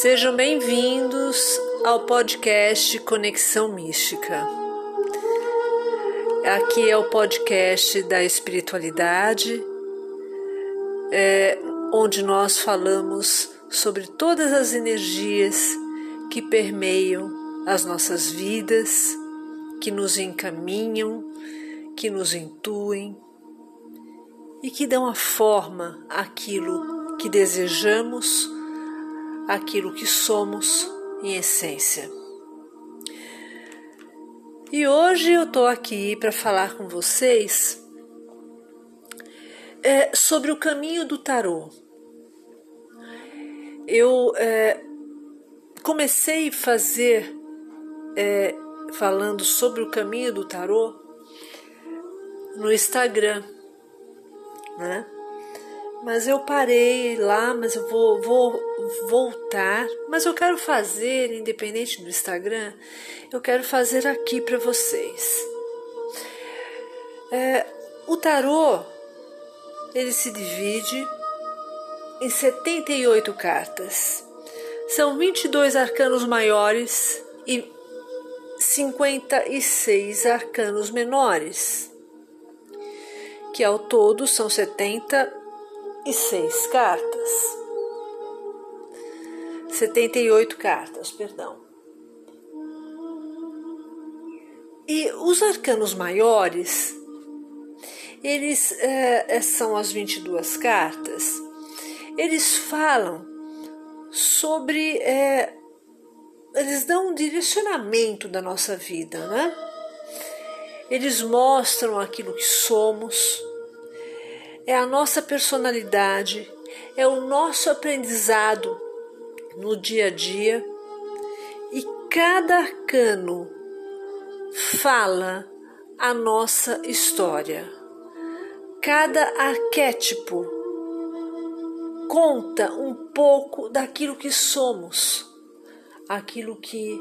Sejam bem-vindos ao podcast Conexão Mística. Aqui é o podcast da espiritualidade, é, onde nós falamos sobre todas as energias que permeiam as nossas vidas, que nos encaminham, que nos intuem e que dão a forma àquilo que desejamos, àquilo que somos em essência. E hoje eu estou aqui para falar com vocês é, sobre o caminho do tarô. Eu é, comecei a fazer é, falando sobre o caminho do tarô no Instagram, né? Mas eu parei lá, mas eu vou, vou voltar. Mas eu quero fazer, independente do Instagram, eu quero fazer aqui para vocês. É, o tarô ele se divide em 78 cartas. São 22 arcanos maiores e 56 arcanos menores, que ao todo são 76 cartas. 78 cartas, perdão. E os arcanos maiores, eles é, são as 22 cartas, eles falam sobre. É, eles dão um direcionamento da nossa vida, né? Eles mostram aquilo que somos, é a nossa personalidade, é o nosso aprendizado no dia a dia e cada arcano fala a nossa história. Cada arquétipo conta um pouco daquilo que somos, aquilo que,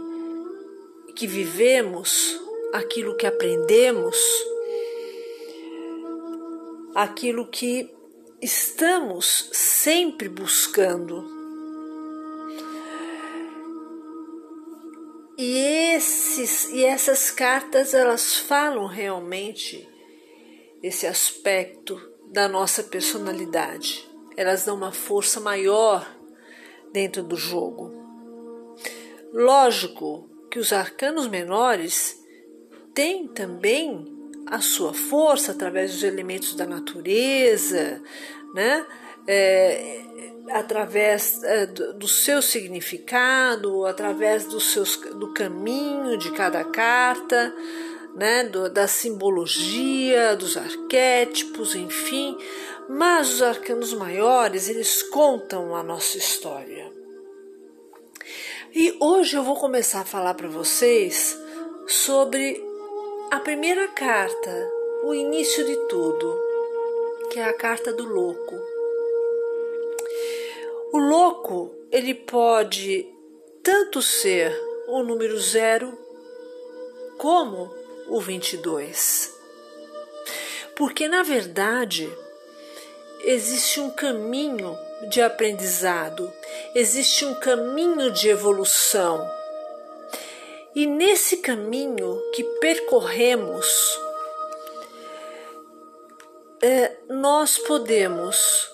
que vivemos, aquilo que aprendemos, aquilo que estamos sempre buscando. E, esses, e essas cartas elas falam realmente esse aspecto da nossa personalidade. Elas dão uma força maior dentro do jogo. Lógico que os arcanos menores têm também a sua força através dos elementos da natureza, né? É, através é, do, seu significado, através do, seus, do caminho de cada carta, né? Do, da simbologia, dos arquétipos, enfim. Mas os arcanos maiores, eles contam a nossa história. E hoje eu vou começar a falar para vocês sobre a primeira carta, o início de tudo, que é a carta do louco. O louco, ele pode tanto ser o número zero como o 22. Porque, na verdade, existe um caminho de aprendizado, existe um caminho de evolução e nesse caminho que percorremos, é, nós podemos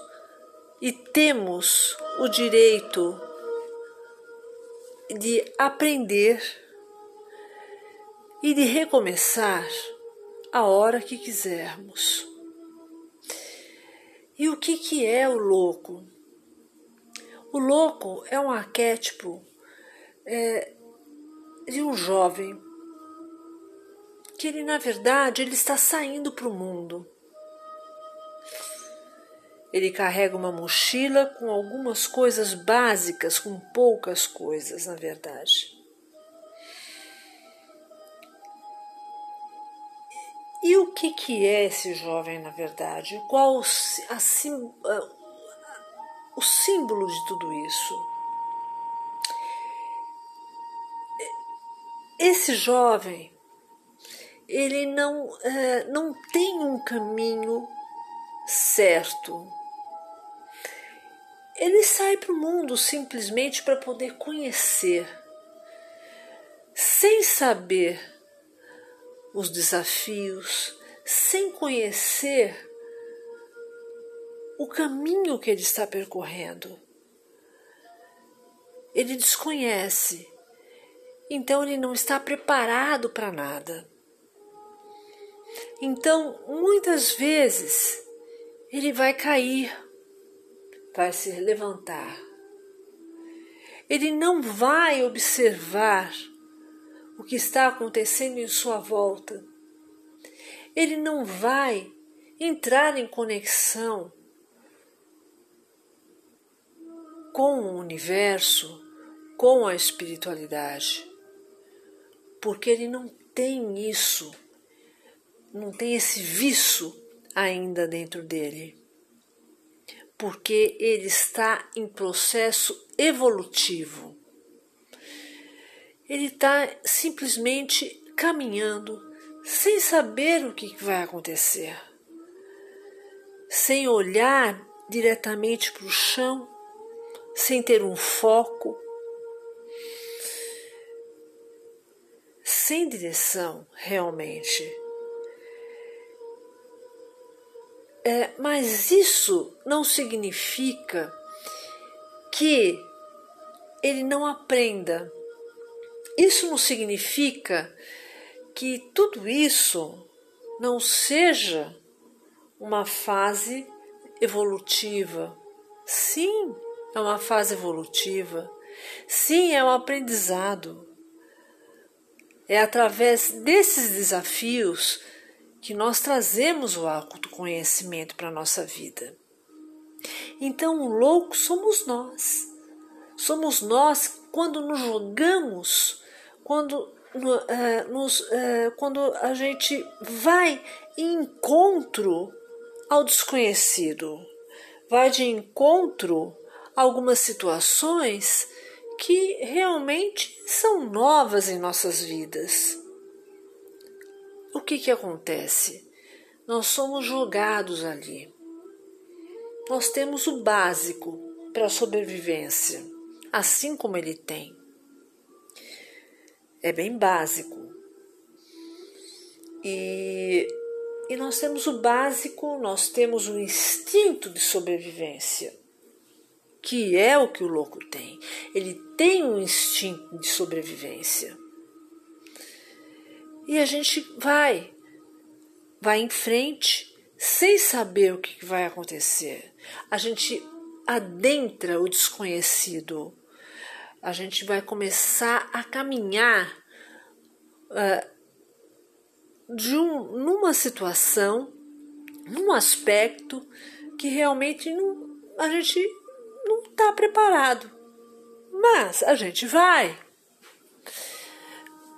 e temos o direito de aprender e de recomeçar a hora que quisermos. E o que, que é o louco? O louco é um arquétipo é, de um jovem que ele na verdade ele está saindo para o mundo. Ele carrega uma mochila com algumas coisas básicas, com poucas coisas, na verdade. E o que, que é esse jovem, na verdade? Qual a, a, o símbolo de tudo isso? Esse jovem, ele não, é, não tem um caminho certo. ele sai para o mundo simplesmente para poder conhecer, sem saber os desafios, sem conhecer o caminho que ele está percorrendo. Ele desconhece, então ele não está preparado para nada. Então, muitas vezes, ele vai cair, vai se levantar. Ele não vai observar o que está acontecendo em sua volta. Ele não vai entrar em conexão com o universo, com a espiritualidade, porque ele não tem isso, não tem esse vício ainda dentro dele, porque ele está em processo evolutivo. Ele está simplesmente caminhando sem saber o que vai acontecer, sem olhar diretamente para o chão sem ter um foco, sem direção realmente. É, mas isso não significa que ele não aprenda. Isso não significa que tudo isso não seja uma fase evolutiva. Sim, é uma fase evolutiva. Sim, é um aprendizado. É através desses desafios que nós trazemos o autoconhecimento para a nossa vida. Então, o louco somos nós. Somos nós quando nos jogamos, quando, uh, nos, uh, quando a gente vai em encontro ao desconhecido, vai de encontro algumas situações que realmente são novas em nossas vidas. O que, que acontece? Nós somos jogados ali. Nós temos o básico para a sobrevivência, assim como ele tem. É bem básico. E, e nós temos o básico, nós temos o instinto de sobrevivência que é o que o louco tem. Ele tem um instinto de sobrevivência. E a gente vai, vai em frente sem saber o que vai acontecer. A gente adentra o desconhecido. A gente vai começar a caminhar uh, de um, numa situação, num aspecto que realmente não, a gente está preparado. Mas a gente vai.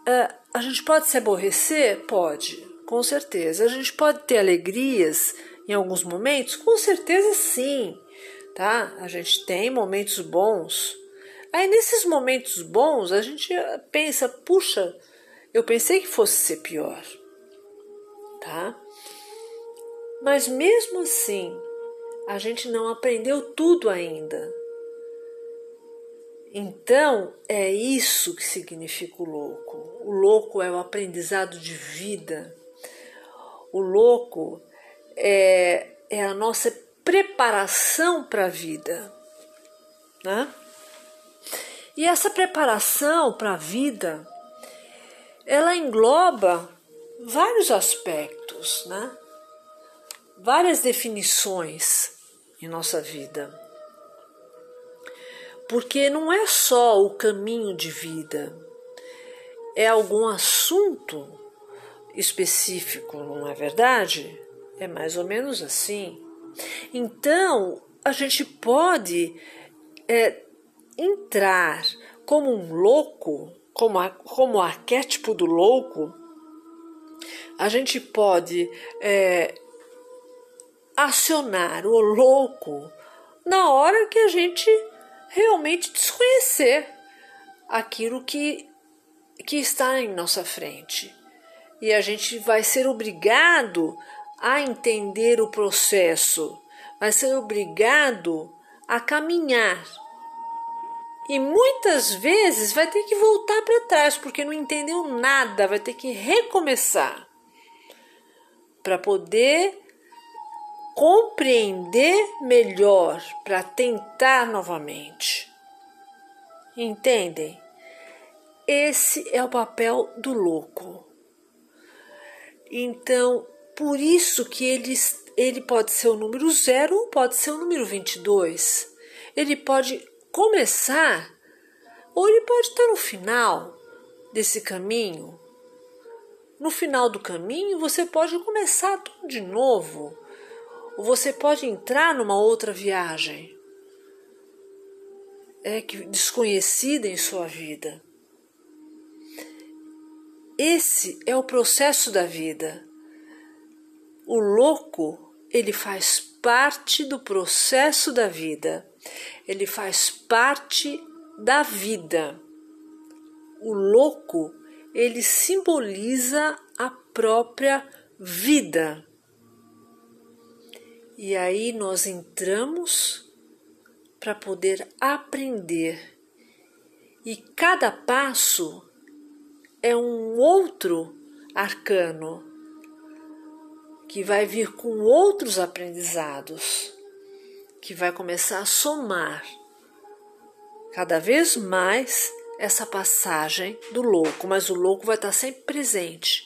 Uh, a gente pode se aborrecer? Pode, com certeza. A gente pode ter alegrias em alguns momentos? Com certeza sim. Tá? A gente tem momentos bons. Aí nesses momentos bons a gente pensa, puxa, eu pensei que fosse ser pior. Tá? Mas mesmo assim, a gente não aprendeu tudo ainda. Então, é isso que significa o louco. O louco é o aprendizado de vida. O louco é, é a nossa preparação para a vida. Né? E essa preparação para a vida, ela engloba vários aspectos, né? várias definições em nossa vida. Porque não é só o caminho de vida, é algum assunto específico, não é verdade? É mais ou menos assim. Então, a gente pode é, entrar como um louco, como, a, como o arquétipo do louco, a gente pode é, acionar o louco na hora que a gente realmente desconhecer aquilo que, que está em nossa frente. E a gente vai ser obrigado a entender o processo, vai ser obrigado a caminhar. E muitas vezes vai ter que voltar para trás porque não entendeu nada, vai ter que recomeçar para poder compreender melhor, para tentar novamente. Entendem? Esse é o papel do louco. Então, por isso que ele, ele pode ser o número zero ou pode ser o número 22. Ele pode começar ou ele pode estar no final desse caminho. No final do caminho, você pode começar tudo de novo. Ou você pode entrar numa outra viagem é que desconhecida em sua vida. Esse é o processo da vida. O louco, ele faz parte do processo da vida. Ele faz parte da vida. O louco, ele simboliza a própria vida. E aí nós entramos para poder aprender. E cada passo é um outro arcano que vai vir com outros aprendizados, que vai começar a somar cada vez mais essa passagem do louco, mas o louco vai estar sempre presente.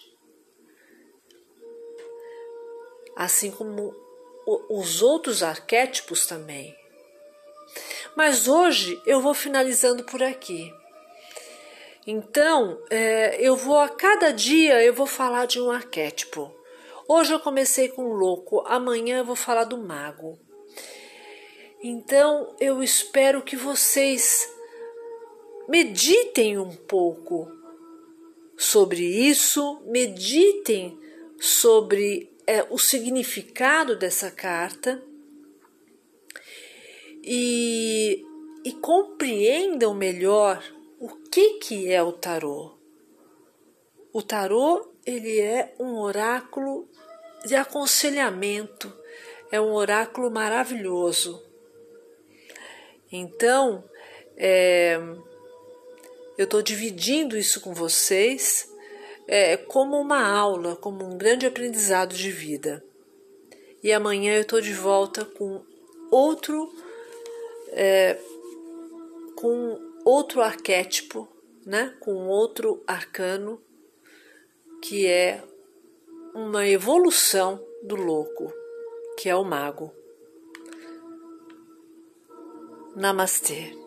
Assim como os outros arquétipos também. Mas hoje eu vou finalizando por aqui. Então, é, eu vou a cada dia eu vou falar de um arquétipo. Hoje eu comecei com o louco, amanhã eu vou falar do mago. Então, eu espero que vocês meditem um pouco sobre isso, meditem sobre é, o significado dessa carta e, e compreendam melhor o que, que é o tarô? O tarô ele é um oráculo de aconselhamento, é um oráculo maravilhoso. Então, é, eu estou dividindo isso com vocês é, como uma aula, como um grande aprendizado de vida. E amanhã eu estou de volta com outro, é, com outro arquétipo, né, com outro arcano, que é uma evolução do louco, que é o mago. Namastê.